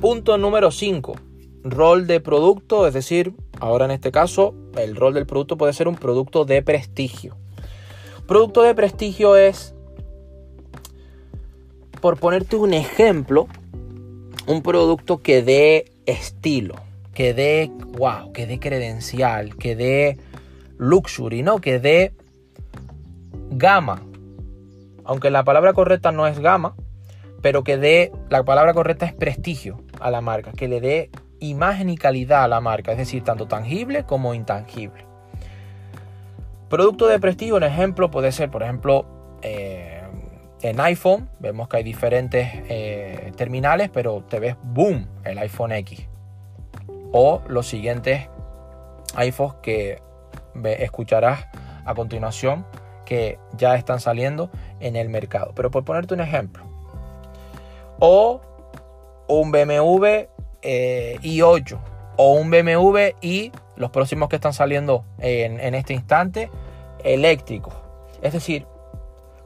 Punto número 5. Rol de producto, es decir, ahora en este caso, el rol del producto puede ser un producto de prestigio. Producto de prestigio es, por ponerte un ejemplo, un producto que dé estilo, que dé, wow, que dé credencial, que dé luxury, ¿no? Que dé gama. Aunque la palabra correcta no es gama, pero que dé, la palabra correcta es prestigio a la marca, que le dé imagen y calidad a la marca, es decir, tanto tangible como intangible. Producto de prestigio, un ejemplo puede ser, por ejemplo, eh, en iPhone, vemos que hay diferentes eh, terminales, pero te ves, boom, el iPhone X. O los siguientes iPhones que escucharás a continuación que ya están saliendo en el mercado. Pero por ponerte un ejemplo, o un BMW eh, i8 o un BMW y los próximos que están saliendo en, en este instante eléctricos. Es decir,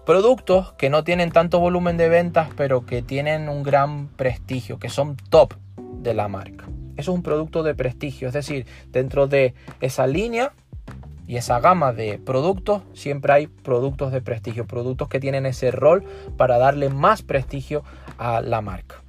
productos que no tienen tanto volumen de ventas pero que tienen un gran prestigio, que son top de la marca. Eso es un producto de prestigio, es decir, dentro de esa línea y esa gama de productos siempre hay productos de prestigio, productos que tienen ese rol para darle más prestigio a la marca.